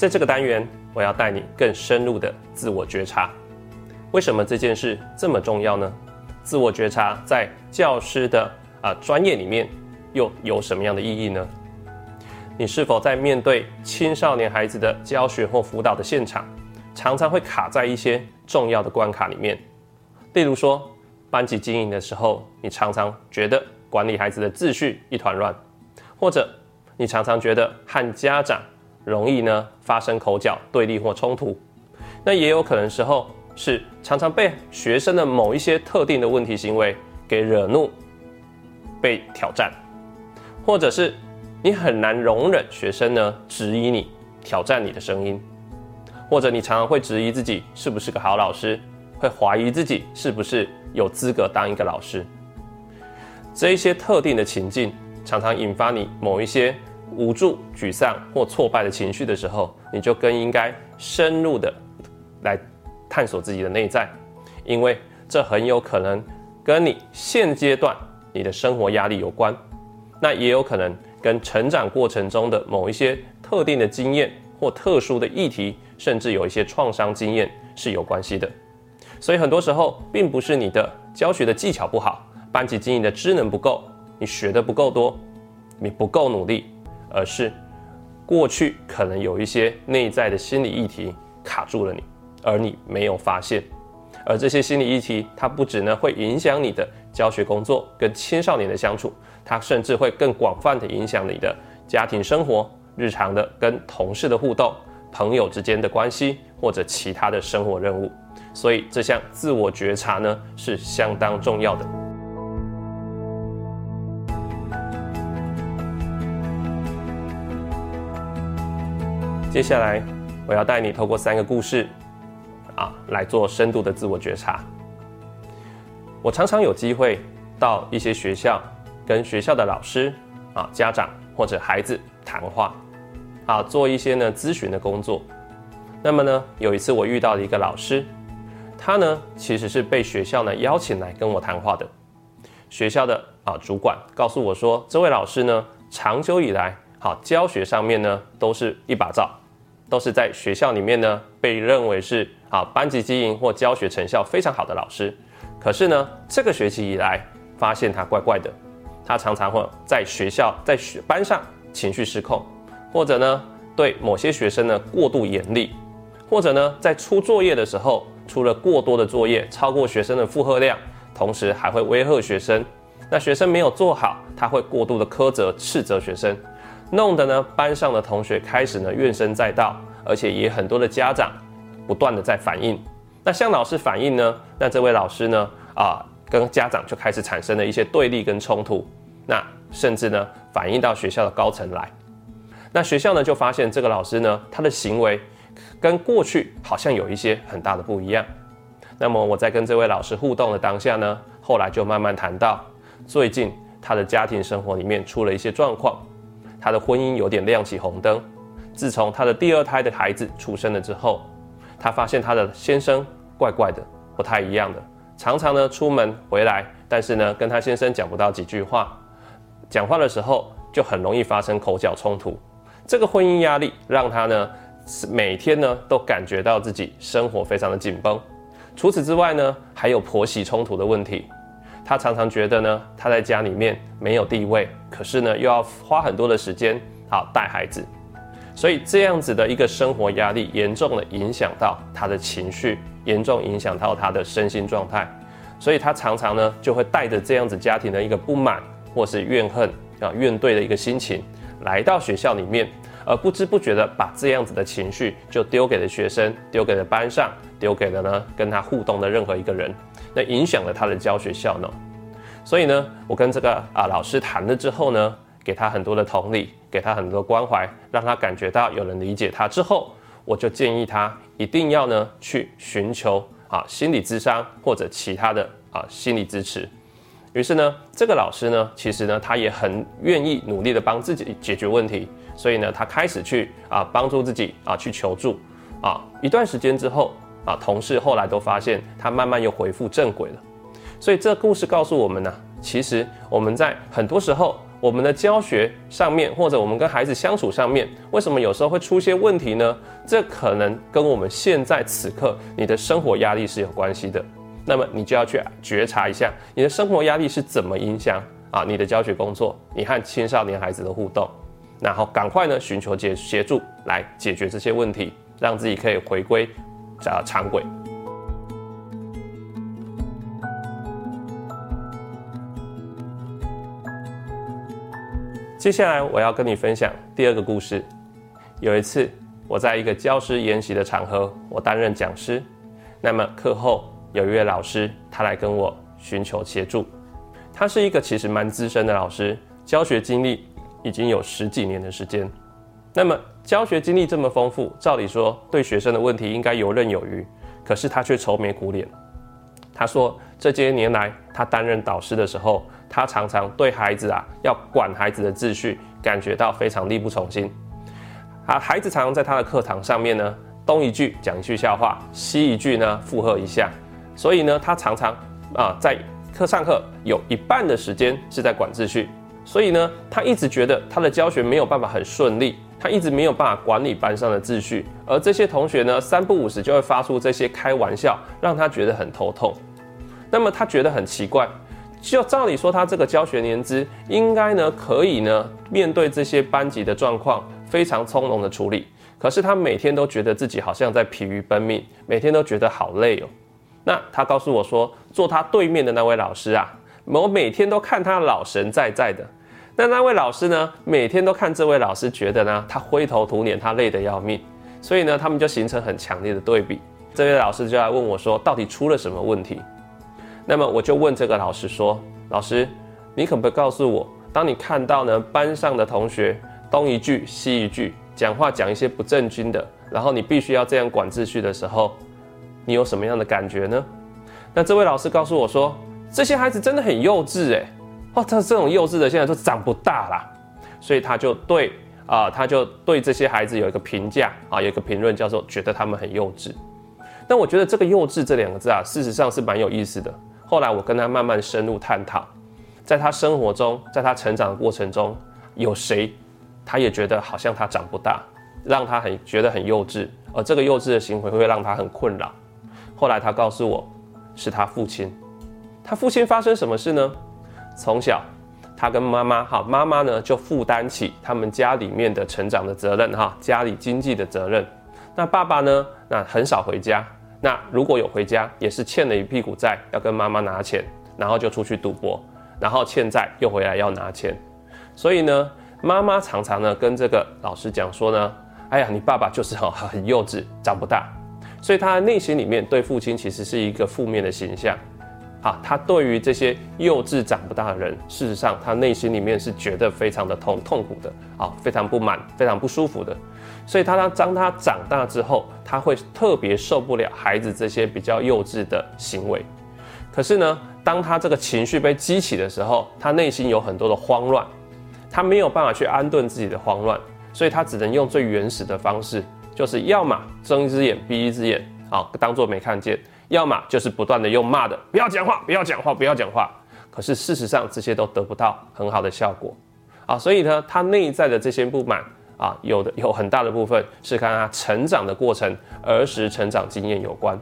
在这个单元，我要带你更深入的自我觉察。为什么这件事这么重要呢？自我觉察在教师的啊专业里面又有什么样的意义呢？你是否在面对青少年孩子的教学或辅导的现场，常常会卡在一些重要的关卡里面？例如说，班级经营的时候，你常常觉得管理孩子的秩序一团乱，或者你常常觉得和家长容易呢发生口角、对立或冲突。那也有可能时候。是常常被学生的某一些特定的问题行为给惹怒、被挑战，或者是你很难容忍学生呢质疑你、挑战你的声音，或者你常常会质疑自己是不是个好老师，会怀疑自己是不是有资格当一个老师。这一些特定的情境常常引发你某一些无助、沮丧或挫败的情绪的时候，你就更应该深入的来。探索自己的内在，因为这很有可能跟你现阶段你的生活压力有关，那也有可能跟成长过程中的某一些特定的经验或特殊的议题，甚至有一些创伤经验是有关系的。所以很多时候，并不是你的教学的技巧不好，班级经营的知能不够，你学的不够多，你不够努力，而是过去可能有一些内在的心理议题卡住了你。而你没有发现，而这些心理议题，它不只呢会影响你的教学工作跟青少年的相处，它甚至会更广泛的影响你的家庭生活、日常的跟同事的互动、朋友之间的关系或者其他的生活任务。所以这项自我觉察呢是相当重要的。接下来我要带你透过三个故事。啊，来做深度的自我觉察。我常常有机会到一些学校，跟学校的老师、啊家长或者孩子谈话，啊做一些呢咨询的工作。那么呢，有一次我遇到了一个老师，他呢其实是被学校呢邀请来跟我谈话的。学校的啊主管告诉我说，这位老师呢长久以来，好教学上面呢都是一把照，都是在学校里面呢被认为是。啊，班级经营或教学成效非常好的老师，可是呢，这个学期以来发现他怪怪的，他常常会在学校在学班上情绪失控，或者呢对某些学生呢过度严厉，或者呢在出作业的时候出了过多的作业，超过学生的负荷量，同时还会威吓学生，那学生没有做好，他会过度的苛责斥责学生，弄得呢班上的同学开始呢怨声载道，而且也很多的家长。不断的在反映，那向老师反映呢？那这位老师呢？啊，跟家长就开始产生了一些对立跟冲突，那甚至呢反映到学校的高层来。那学校呢就发现这个老师呢，他的行为跟过去好像有一些很大的不一样。那么我在跟这位老师互动的当下呢，后来就慢慢谈到，最近他的家庭生活里面出了一些状况，她的婚姻有点亮起红灯。自从她的第二胎的孩子出生了之后。她发现她的先生怪怪的，不太一样的，常常呢出门回来，但是呢跟她先生讲不到几句话，讲话的时候就很容易发生口角冲突。这个婚姻压力让她呢每天呢都感觉到自己生活非常的紧绷。除此之外呢，还有婆媳冲突的问题。他常常觉得呢他在家里面没有地位，可是呢又要花很多的时间好带孩子。所以这样子的一个生活压力，严重的影响到他的情绪，严重影响到他的身心状态。所以他常常呢，就会带着这样子家庭的一个不满，或是怨恨啊怨怼的一个心情，来到学校里面，而不知不觉的把这样子的情绪就丢给了学生，丢给了班上，丢给了呢跟他互动的任何一个人，那影响了他的教学效能。所以呢，我跟这个啊老师谈了之后呢。给他很多的同理，给他很多关怀，让他感觉到有人理解他之后，我就建议他一定要呢去寻求啊心理咨商或者其他的啊心理支持。于是呢，这个老师呢，其实呢他也很愿意努力的帮自己解决问题，所以呢他开始去啊帮助自己啊去求助啊一段时间之后啊同事后来都发现他慢慢又恢复正轨了。所以这故事告诉我们呢，其实我们在很多时候。我们的教学上面，或者我们跟孩子相处上面，为什么有时候会出现问题呢？这可能跟我们现在此刻你的生活压力是有关系的。那么你就要去觉察一下，你的生活压力是怎么影响啊你的教学工作，你和青少年孩子的互动，然后赶快呢寻求解协助来解决这些问题，让自己可以回归啊常轨。接下来我要跟你分享第二个故事。有一次，我在一个教师研习的场合，我担任讲师。那么课后有一位老师，他来跟我寻求协助。他是一个其实蛮资深的老师，教学经历已经有十几年的时间。那么教学经历这么丰富，照理说对学生的问题应该游刃有余。可是他却愁眉苦脸。他说这些年来，他担任导师的时候。他常常对孩子啊，要管孩子的秩序，感觉到非常力不从心。啊，孩子常常在他的课堂上面呢，东一句讲一句笑话，西一句呢附和一下。所以呢，他常常啊，在课上课有一半的时间是在管秩序。所以呢，他一直觉得他的教学没有办法很顺利，他一直没有办法管理班上的秩序。而这些同学呢，三不五时就会发出这些开玩笑，让他觉得很头痛。那么他觉得很奇怪。就照理说，他这个教学年资应该呢，可以呢，面对这些班级的状况非常从容的处理。可是他每天都觉得自己好像在疲于奔命，每天都觉得好累哦。那他告诉我说，坐他对面的那位老师啊，我每天都看他老神在在的。那那位老师呢，每天都看这位老师，觉得呢，他灰头土脸，他累得要命。所以呢，他们就形成很强烈的对比。这位老师就来问我说，到底出了什么问题？那么我就问这个老师说：“老师，你可不可以告诉我，当你看到呢班上的同学东一句西一句，讲话讲一些不正经的，然后你必须要这样管秩序的时候，你有什么样的感觉呢？”那这位老师告诉我说：“这些孩子真的很幼稚哎，哦，他这种幼稚的现在都长不大啦。”所以他就对啊，他就对这些孩子有一个评价啊，有一个评论叫做觉得他们很幼稚。但我觉得这个“幼稚”这两个字啊，事实上是蛮有意思的。后来我跟他慢慢深入探讨，在他生活中，在他成长的过程中，有谁，他也觉得好像他长不大，让他很觉得很幼稚，而这个幼稚的行为会让他很困扰。后来他告诉我，是他父亲。他父亲发生什么事呢？从小，他跟妈妈哈，妈妈呢就负担起他们家里面的成长的责任哈，家里经济的责任。那爸爸呢，那很少回家。那如果有回家，也是欠了一屁股债，要跟妈妈拿钱，然后就出去赌博，然后欠债又回来要拿钱，所以呢，妈妈常常呢跟这个老师讲说呢，哎呀，你爸爸就是很很幼稚，长不大，所以他的内心里面对父亲其实是一个负面的形象，啊，他对于这些幼稚长不大的人，事实上他内心里面是觉得非常的痛痛苦的，啊，非常不满，非常不舒服的。所以他当当他长大之后，他会特别受不了孩子这些比较幼稚的行为。可是呢，当他这个情绪被激起的时候，他内心有很多的慌乱，他没有办法去安顿自己的慌乱，所以他只能用最原始的方式，就是要么睁一只眼闭一只眼，啊，当做没看见；要么就是不断的用骂的，不要讲话，不要讲话，不要讲话。可是事实上，这些都得不到很好的效果，啊，所以呢，他内在的这些不满。啊，有的有很大的部分是跟他成长的过程、儿时成长经验有关。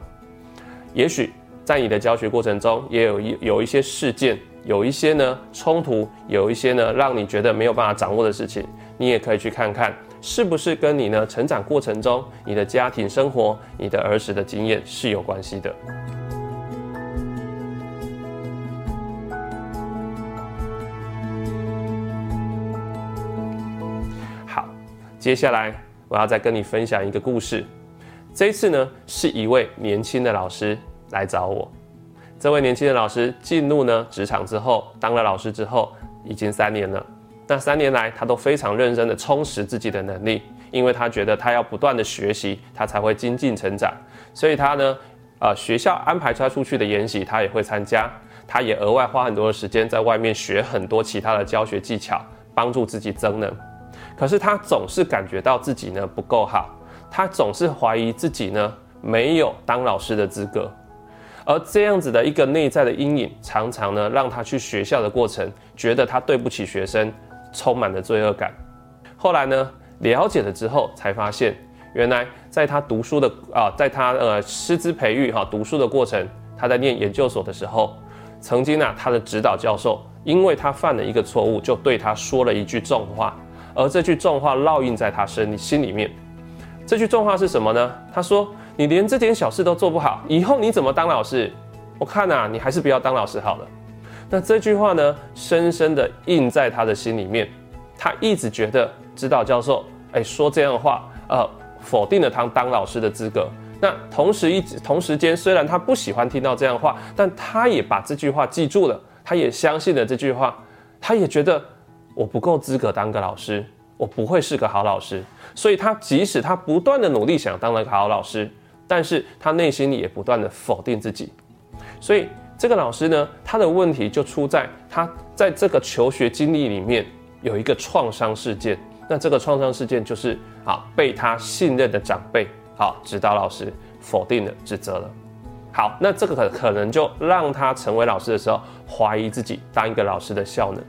也许在你的教学过程中，也有一有一些事件，有一些呢冲突，有一些呢让你觉得没有办法掌握的事情，你也可以去看看，是不是跟你呢成长过程中、你的家庭生活、你的儿时的经验是有关系的。好接下来我要再跟你分享一个故事。这一次呢，是一位年轻的老师来找我。这位年轻的老师进入呢职场之后，当了老师之后，已经三年了。那三年来，他都非常认真的充实自己的能力，因为他觉得他要不断的学习，他才会精进成长。所以他呢，呃，学校安排他出去的研习，他也会参加。他也额外花很多的时间在外面学很多其他的教学技巧，帮助自己增能。可是他总是感觉到自己呢不够好，他总是怀疑自己呢没有当老师的资格，而这样子的一个内在的阴影，常常呢让他去学校的过程，觉得他对不起学生，充满了罪恶感。后来呢，了解了之后才发现，原来在他读书的啊，在他呃师资培育哈读书的过程，他在念研究所的时候，曾经呢，他的指导教授因为他犯了一个错误，就对他说了一句重话，而这句重话烙印在他身心里面。这句重话是什么呢？他说：“你连这点小事都做不好，以后你怎么当老师？我看呐，你还是不要当老师好了。”那这句话呢，深深的印在他的心里面。他一直觉得指导教授哎说这样的话，呃，否定了他当老师的资格。那同时一直同时间，虽然他不喜欢听到这样的话，但他也把这句话记住了，他也相信了这句话，他也觉得我不够资格当个老师，我不会是个好老师。所以他即使他不断的努力想当了个好老师，但是他内心里也不断的否定自己。所以。这个老师呢，他的问题就出在他在这个求学经历里面有一个创伤事件。那这个创伤事件就是啊，被他信任的长辈啊，指导老师否定了、指责了。好，那这个可可能就让他成为老师的时候怀疑自己当一个老师的效能。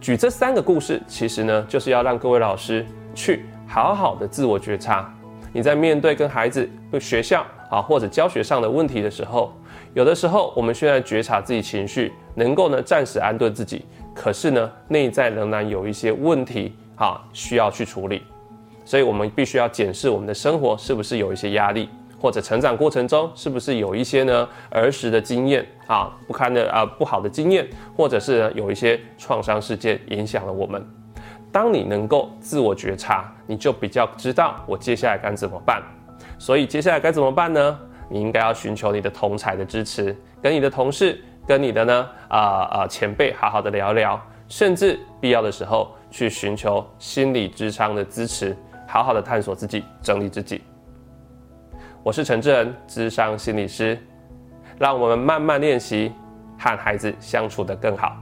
举这三个故事，其实呢，就是要让各位老师去好好的自我觉察。你在面对跟孩子、学校啊或者教学上的问题的时候。有的时候，我们虽然觉察自己情绪，能够呢暂时安顿自己，可是呢内在仍然有一些问题啊需要去处理，所以我们必须要检视我们的生活是不是有一些压力，或者成长过程中是不是有一些呢儿时的经验啊不堪的啊不好的经验，或者是有一些创伤事件影响了我们。当你能够自我觉察，你就比较知道我接下来该怎么办。所以接下来该怎么办呢？你应该要寻求你的同才的支持，跟你的同事、跟你的呢啊啊前辈好好的聊聊，甚至必要的时候去寻求心理智商的支持，好好的探索自己，整理自己。我是陈志恩，智商心理师，让我们慢慢练习和孩子相处的更好。